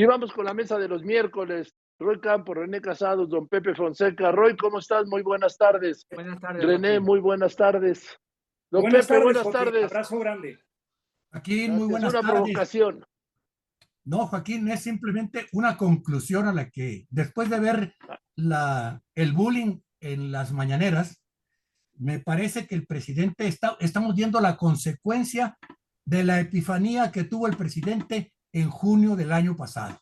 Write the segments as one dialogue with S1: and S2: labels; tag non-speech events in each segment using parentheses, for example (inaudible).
S1: Y vamos con la mesa de los miércoles. Roy Campo, René Casados, don Pepe Fonseca. Roy, ¿cómo estás? Muy buenas tardes.
S2: Buenas tardes.
S1: René, muy buenas tardes.
S3: Don buenas Pepe, tardes, buenas tardes. Abrazo grande.
S4: Joaquín, muy buenas
S1: una provocación.
S4: No, Joaquín, es simplemente una conclusión a la que, después de ver la, el bullying en las mañaneras, me parece que el presidente está, estamos viendo la consecuencia de la epifanía que tuvo el presidente en junio del año pasado,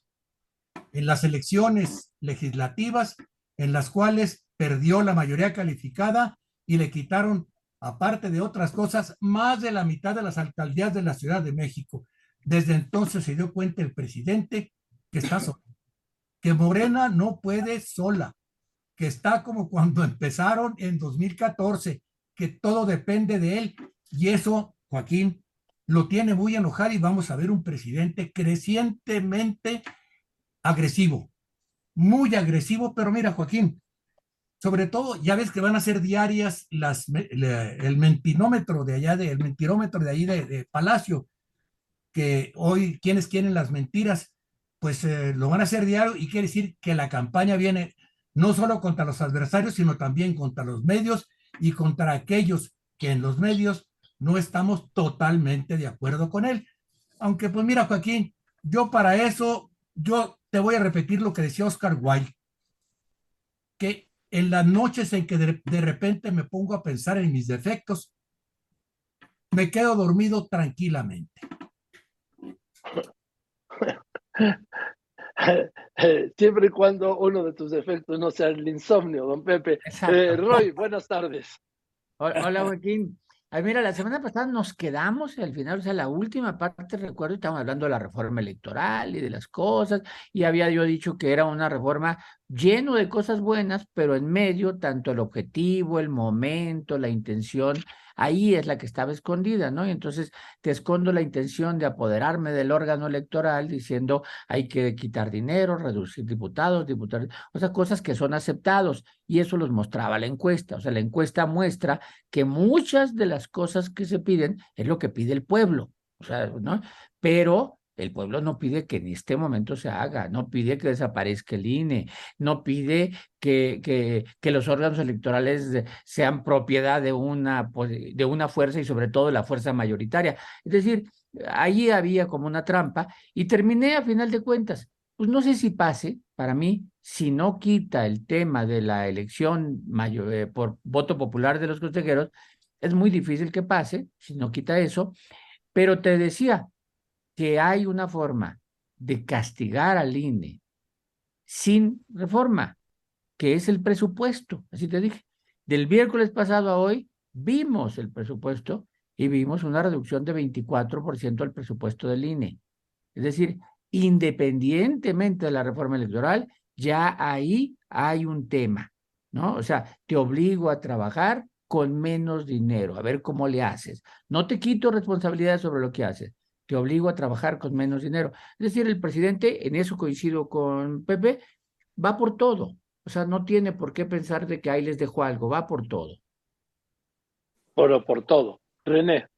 S4: en las elecciones legislativas en las cuales perdió la mayoría calificada y le quitaron, aparte de otras cosas, más de la mitad de las alcaldías de la Ciudad de México. Desde entonces se dio cuenta el presidente que está solo, que Morena no puede sola, que está como cuando empezaron en 2014, que todo depende de él. Y eso, Joaquín, lo tiene muy enojado y vamos a ver un presidente crecientemente agresivo, muy agresivo, pero mira, Joaquín, sobre todo, ya ves que van a ser diarias las, el mentinómetro de allá, de, el mentirómetro de ahí de, Palacio, que hoy quienes quieren las mentiras, pues eh, lo van a hacer diario y quiere decir que la campaña viene no solo contra los adversarios, sino también contra los medios y contra aquellos que en los medios no estamos totalmente de acuerdo con él. Aunque pues mira, Joaquín, yo para eso, yo te voy a repetir lo que decía Oscar Wilde, que en las noches en que de, de repente me pongo a pensar en mis defectos, me quedo dormido tranquilamente. (laughs)
S1: Siempre y cuando uno de tus defectos no sea el insomnio, don Pepe. Eh, Roy, buenas tardes.
S2: Hola, Joaquín. Ay, mira, la semana pasada nos quedamos al final, o sea, la última parte, recuerdo, estábamos hablando de la reforma electoral y de las cosas, y había yo dicho que era una reforma lleno de cosas buenas, pero en medio, tanto el objetivo, el momento, la intención, ahí es la que estaba escondida, ¿no? Y entonces te escondo la intención de apoderarme del órgano electoral diciendo hay que quitar dinero, reducir diputados, diputados, o sea, cosas que son aceptados. Y eso los mostraba la encuesta. O sea, la encuesta muestra que muchas de las cosas que se piden es lo que pide el pueblo. O sea, ¿no? Pero el pueblo no pide que en este momento se haga, no pide que desaparezca el INE, no pide que, que, que los órganos electorales sean propiedad de una, de una fuerza y sobre todo de la fuerza mayoritaria. Es decir, ahí había como una trampa y terminé a final de cuentas. Pues no sé si pase, para mí, si no quita el tema de la elección mayor, eh, por voto popular de los consejeros, es muy difícil que pase, si no quita eso, pero te decía, que hay una forma de castigar al INE sin reforma, que es el presupuesto, así te dije. Del miércoles pasado a hoy vimos el presupuesto y vimos una reducción de 24% al presupuesto del INE. Es decir, independientemente de la reforma electoral, ya ahí hay un tema, ¿no? O sea, te obligo a trabajar con menos dinero, a ver cómo le haces. No te quito responsabilidad sobre lo que haces, te obligo a trabajar con menos dinero. Es decir, el presidente, en eso coincido con Pepe, va por todo. O sea, no tiene por qué pensar de que ahí les dejó algo, va por todo.
S1: Por, por todo. René.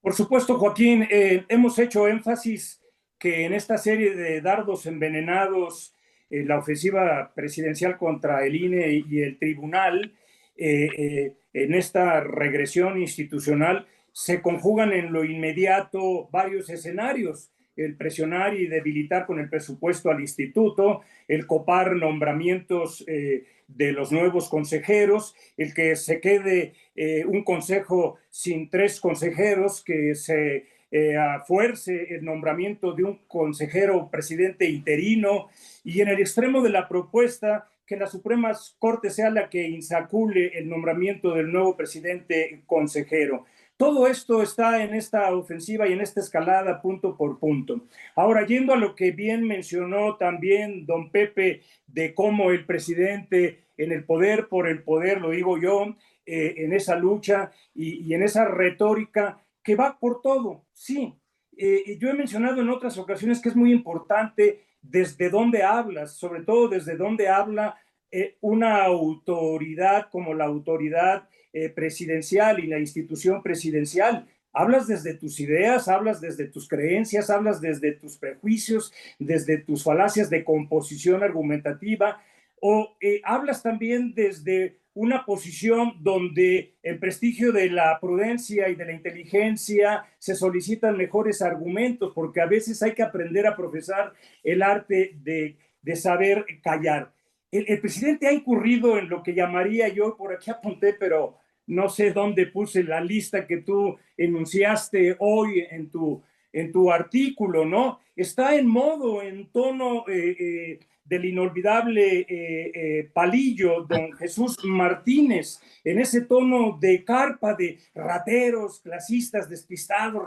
S3: Por supuesto, Joaquín, eh, hemos hecho énfasis que en esta serie de dardos envenenados, eh, la ofensiva presidencial contra el INE y el tribunal, eh, en esta regresión institucional, se conjugan en lo inmediato varios escenarios, el presionar y debilitar con el presupuesto al instituto, el copar nombramientos eh, de los nuevos consejeros, el que se quede eh, un consejo sin tres consejeros, que se eh, afuerce el nombramiento de un consejero presidente interino y en el extremo de la propuesta que la Suprema Corte sea la que insacule el nombramiento del nuevo presidente consejero. Todo esto está en esta ofensiva y en esta escalada punto por punto. Ahora, yendo a lo que bien mencionó también don Pepe de cómo el presidente en el poder por el poder, lo digo yo, eh, en esa lucha y, en esa retórica que va por todo, sí. Eh, yo he mencionado en otras ocasiones que es muy importante desde dónde hablas, sobre todo desde dónde habla eh, una autoridad como la autoridad eh, presidencial y la institución presidencial, Hablas desde tus ideas, hablas desde tus creencias, hablas desde tus prejuicios, desde tus falacias de composición argumentativa, o eh, hablas también desde una posición donde el prestigio de la prudencia y de la inteligencia se solicitan mejores argumentos, porque a veces hay que aprender a profesar el arte de, saber callar. El, presidente ha incurrido en lo que llamaría yo, por aquí apunté, pero no sé dónde puse la lista que tú enunciaste hoy en tu, en tu artículo, ¿no? Está en modo, en tono eh, eh, del inolvidable eh, palillo, don Jesús Martínez, en ese tono de carpa de rateros, clasistas, despistados,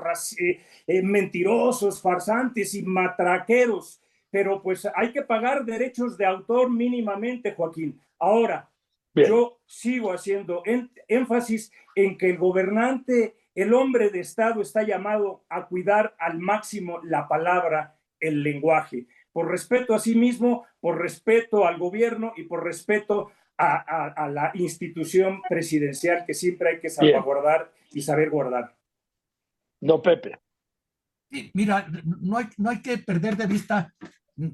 S3: mentirosos, farsantes y matraqueros. Pero pues hay que pagar derechos de autor mínimamente, Joaquín. Ahora, yo sigo haciendo énfasis en que el gobernante, el hombre de Estado está llamado a cuidar al máximo la palabra, el lenguaje, por respeto a sí mismo, por respeto al gobierno y por respeto a, la institución presidencial que siempre hay que salvaguardar y saber guardar.
S1: No, Pepe.
S4: mira, no hay, no hay que perder de vista,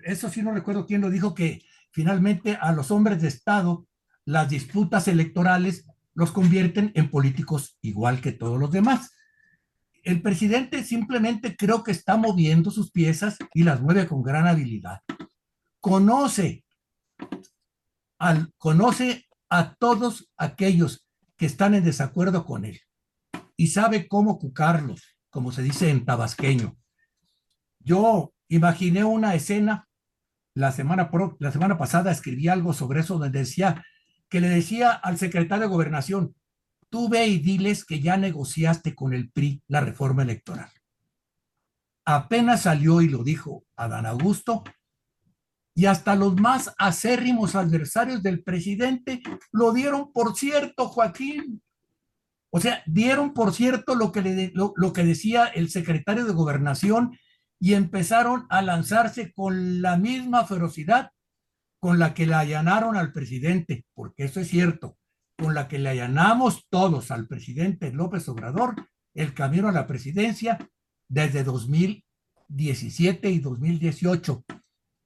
S4: eso sí no recuerdo quién lo dijo, que finalmente a los hombres de Estado las disputas electorales los convierten en políticos igual que todos los demás. El presidente simplemente creo que está moviendo sus piezas y las mueve con gran habilidad. Conoce, al, conoce a todos aquellos que están en desacuerdo con él y sabe cómo cucarlos, como se dice en tabasqueño. Yo imaginé una escena, la semana, la semana pasada escribí algo sobre eso donde decía que le decía al secretario de gobernación, tú ve y diles que ya negociaste con el PRI la reforma electoral. Apenas salió y lo dijo Adán Augusto, y hasta los más acérrimos adversarios del presidente lo dieron por cierto, Joaquín. O sea, dieron por cierto lo que, le, lo, lo que decía el secretario de gobernación y empezaron a lanzarse con la misma ferocidad con la que le allanaron al presidente, porque eso es cierto, con la que le allanamos todos al presidente López Obrador el camino a la presidencia desde 2017 y 2018.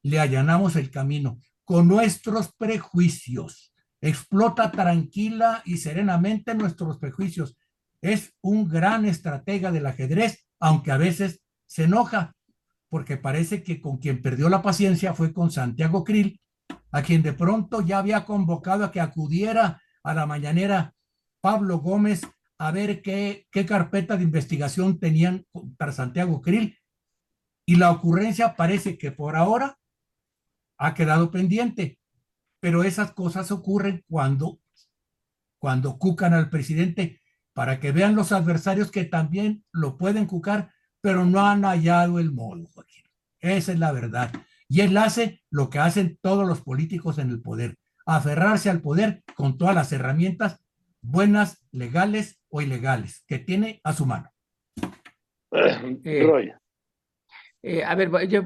S4: Le allanamos el camino con nuestros prejuicios. Explota tranquila y serenamente nuestros prejuicios. Es un gran estratega del ajedrez, aunque a veces se enoja, porque parece que con quien perdió la paciencia fue con Santiago Krill, a quien de pronto ya había convocado a que acudiera a la mañanera Pablo Gómez a ver qué, qué carpeta de investigación tenían para Santiago Krill. Y la ocurrencia parece que por ahora ha quedado pendiente, pero esas cosas ocurren cuando, cuando cucan al presidente para que vean los adversarios que también lo pueden cucar, pero no han hallado el modo. Esa es la verdad. Y él hace lo que hacen todos los políticos en el poder, aferrarse al poder con todas las herramientas buenas, legales o ilegales que tiene a su mano.
S2: Eh, eh, a ver, yo,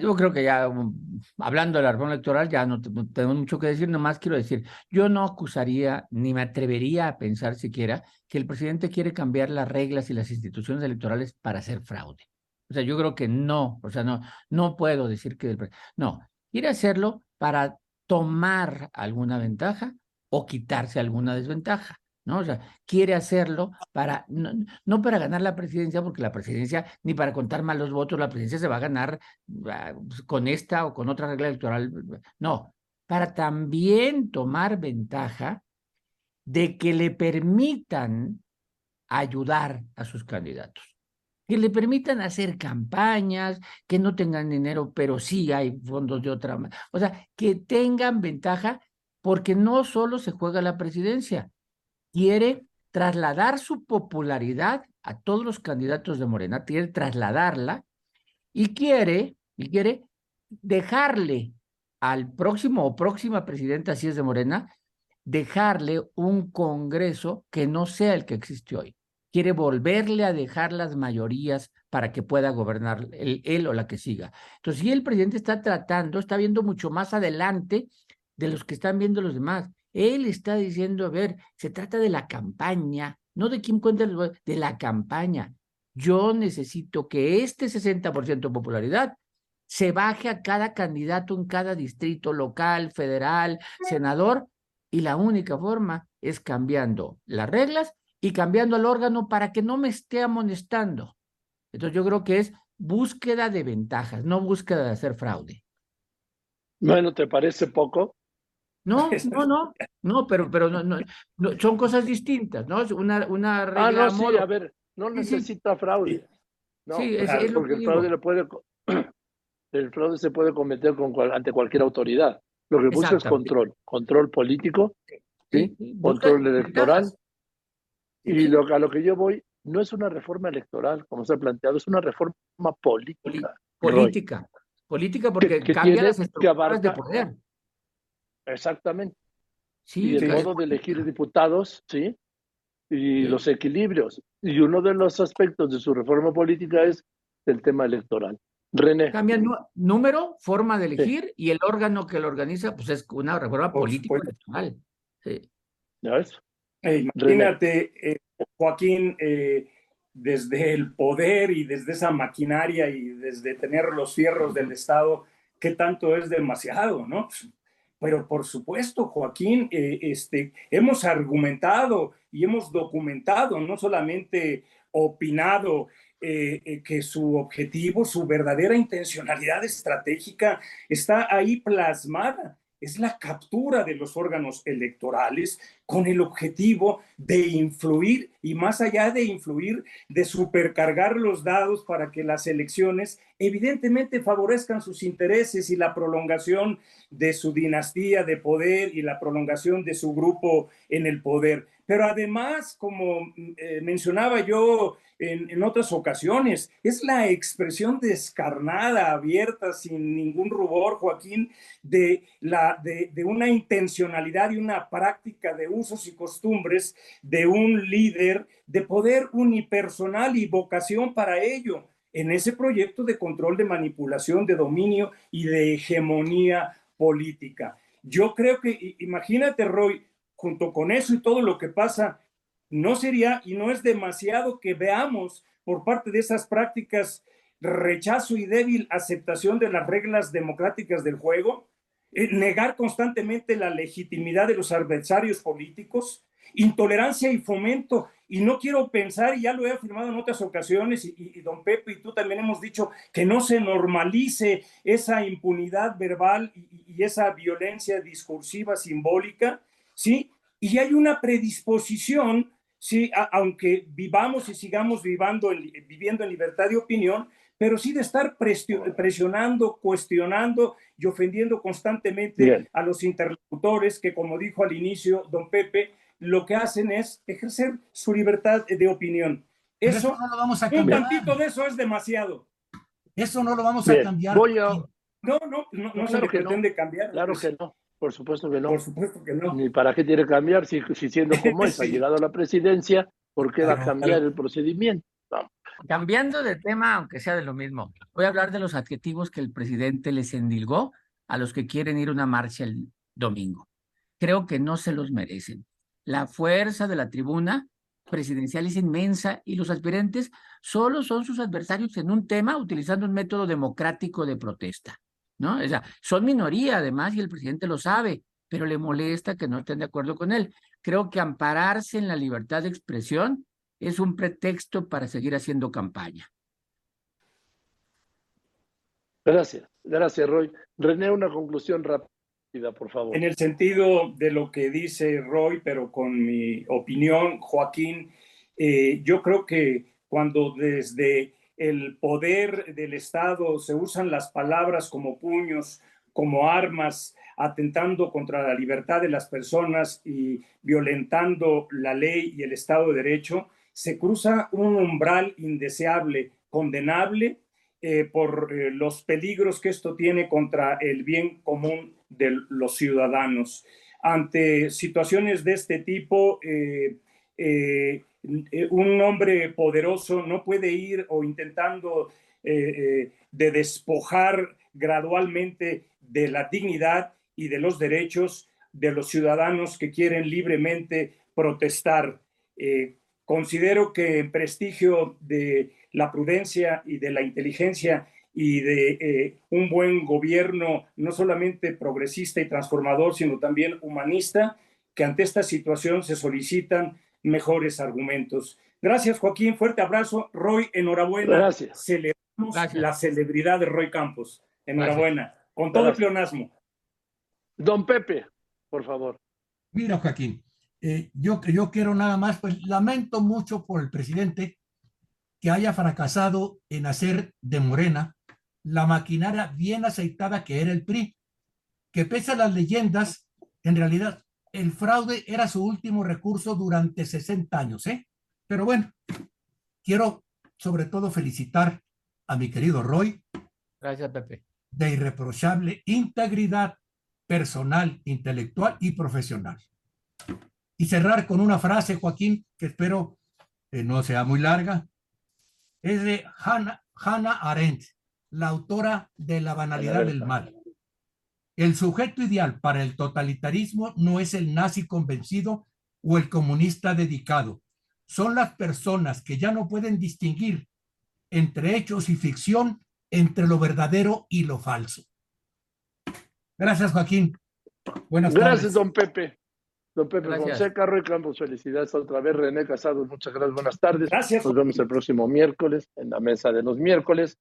S2: yo, creo que ya um, hablando del árbol electoral ya no, tenemos mucho que decir, nomás quiero decir, yo no acusaría ni me atrevería a pensar siquiera que el presidente quiere cambiar las reglas y las instituciones electorales para hacer fraude. O sea, yo creo que no, o sea, no, no puedo decir que... No, quiere hacerlo para tomar alguna ventaja o quitarse alguna desventaja. ¿no? O sea, quiere hacerlo para, no, no, para ganar la presidencia, porque la presidencia, ni para contar mal los votos, la presidencia se va a ganar ah, pues, con esta o con otra regla electoral. No, para también tomar ventaja de que le permitan ayudar a sus candidatos que le permitan hacer campañas, que no tengan dinero, pero sí hay fondos de otra manera. O sea, que tengan ventaja porque no solo se juega la presidencia, quiere trasladar su popularidad a todos los candidatos de Morena, quiere trasladarla y quiere, y quiere dejarle al próximo o próxima presidenta, si es de Morena, dejarle un Congreso que no sea el que existe hoy quiere volverle a dejar las mayorías para que pueda gobernar él, o la que siga. Entonces, si el presidente está tratando, está viendo mucho más adelante de los que están viendo los demás. Él está diciendo, a ver, se trata de la campaña no de quién cuenta los de la campaña. Yo necesito que este 60% de popularidad se baje a cada candidato en cada distrito local, federal, senador, y la única forma es cambiando las reglas y cambiando el órgano para que no me esté amonestando. Entonces yo creo que es búsqueda de ventajas, no búsqueda de hacer fraude.
S1: Bueno, ¿te parece poco?
S2: No, (laughs) no, no, no, pero, pero no, no, son cosas distintas, ¿no? Una, una
S1: regla. Ah, no, sí, a ver, no necesita fraude. No, sí, es, porque el fraude le puede, (clears throat) el fraude se puede cometer con ante cualquier autoridad. Lo que busca es control, control político, ¿sí? control electoral. Y lo, a lo que yo voy no es una reforma electoral, como se ha planteado, es una reforma política.
S2: Política, política porque cambia las estructuras de poder.
S1: Exactamente. Sí, y el modo de elegir diputados, ¿sí? Y los equilibrios. Y uno de los aspectos de su reforma política es el tema electoral. René.
S2: Cambia número, forma de elegir y el órgano que lo organiza, pues es una reforma política electoral. Sí.
S1: ¿Ya ves?
S3: Imagínate, eh, Joaquín, eh, desde el poder y desde esa maquinaria y desde tener los fierros del Estado, qué tanto es demasiado, ¿no? Pero por supuesto, Joaquín, eh, este, hemos argumentado y hemos documentado, no solamente opinado que su objetivo, su verdadera intencionalidad estratégica está ahí plasmada es la captura de los órganos electorales con el objetivo de influir y más allá de influir, de supercargar los dados para que las elecciones evidentemente favorezcan sus intereses y la prolongación de su dinastía de poder y la prolongación de su grupo en el poder. Pero además, como eh, mencionaba yo en, otras ocasiones. Es la expresión descarnada, abierta, sin ningún rubor, Joaquín, de, la, de, de una intencionalidad y una práctica de usos y costumbres de un líder de poder unipersonal y vocación para ello en ese proyecto de control, de manipulación, de dominio y de hegemonía política. Yo creo que, imagínate, Roy, junto con eso y todo lo que pasa no sería y no es demasiado que veamos por parte de esas prácticas rechazo y débil aceptación de las reglas democráticas del juego, eh, negar constantemente la legitimidad de los adversarios políticos, intolerancia y fomento. Y no quiero pensar, y ya lo he afirmado en otras ocasiones, y, don Pepe y tú también hemos dicho, que no se normalice esa impunidad verbal y, y esa violencia discursiva simbólica, ¿sí? Y hay una predisposición sí, aunque vivamos y sigamos viviendo en libertad de opinión, pero sí de estar presionando, cuestionando y ofendiendo constantemente a los interlocutores que, como dijo al inicio don Pepe, lo que hacen es ejercer su libertad de opinión. Eso, no lo vamos a cambiar. Un tantito de eso es demasiado.
S4: Eso no lo vamos a cambiar.
S3: No, no, no, se pretende cambiar.
S1: Claro que no. Por supuesto que no.
S3: Por supuesto que no.
S1: Ni para qué tiene que cambiar si, siendo (laughs) como es, ha llegado a la presidencia, ¿por qué va a cambiar el procedimiento?
S2: Cambiando de tema, aunque sea de lo mismo, voy a hablar de los adjetivos que el presidente les endilgó a los que quieren ir a una marcha el domingo. Creo que no se los merecen. La fuerza de la tribuna presidencial es inmensa y los aspirantes solo son sus adversarios en un tema utilizando un método democrático de protesta. ¿no? O sea, son minoría además y el presidente lo sabe, pero le molesta que no estén de acuerdo con él. Creo que ampararse en la libertad de expresión es un pretexto para seguir haciendo campaña.
S1: Gracias, gracias Roy. René, una conclusión rápida,
S3: En el sentido de lo que dice Roy, pero con mi opinión, Joaquín, eh, yo creo que cuando desde el poder del Estado, se usan las palabras como puños, como armas, atentando contra la libertad de las personas y violentando la ley y el Estado de Derecho, se cruza un umbral indeseable, condenable eh, por eh, los peligros que esto tiene contra el bien común de los ciudadanos. Ante situaciones de este tipo, eh, un hombre poderoso no puede ir o intentando de despojar gradualmente de la dignidad y de los derechos de los ciudadanos que quieren libremente protestar. Considero que en prestigio de la prudencia y de la inteligencia y de eh, un buen gobierno, no solamente progresista y transformador, sino también humanista, que ante esta situación se solicitan mejores argumentos. Gracias, Joaquín. Fuerte abrazo. Roy, enhorabuena.
S1: Gracias.
S3: Celebramos la celebridad de Roy Campos. Enhorabuena. Con todo el pleonasmo.
S1: Don Pepe, por favor.
S4: Mira, Joaquín, eh, yo, yo quiero nada más, pues lamento mucho por el presidente que haya fracasado en hacer de Morena la maquinaria bien aceitada que era el PRI, que pese a las leyendas, en realidad el fraude era su último recurso durante 60 años, ¿eh? Pero bueno, quiero sobre todo felicitar a mi querido Roy.
S2: Gracias, Pepe.
S4: De irreprochable integridad personal, intelectual y profesional. Y cerrar con una frase, Joaquín, que espero que no sea muy larga. Es de Hannah, Hannah Arendt la autora de La banalidad del mal. El sujeto ideal para el totalitarismo no es el nazi convencido o el comunista dedicado. Son las personas que ya no pueden distinguir entre hechos y ficción, entre lo verdadero y lo falso. Gracias, Joaquín.
S1: Buenas tardes. Gracias, don Pepe. Don Pepe José Carro y Campos, felicidades otra vez. René Casado, muchas gracias. Buenas tardes.
S3: Gracias.
S1: Nos vemos el próximo miércoles en la mesa de los miércoles.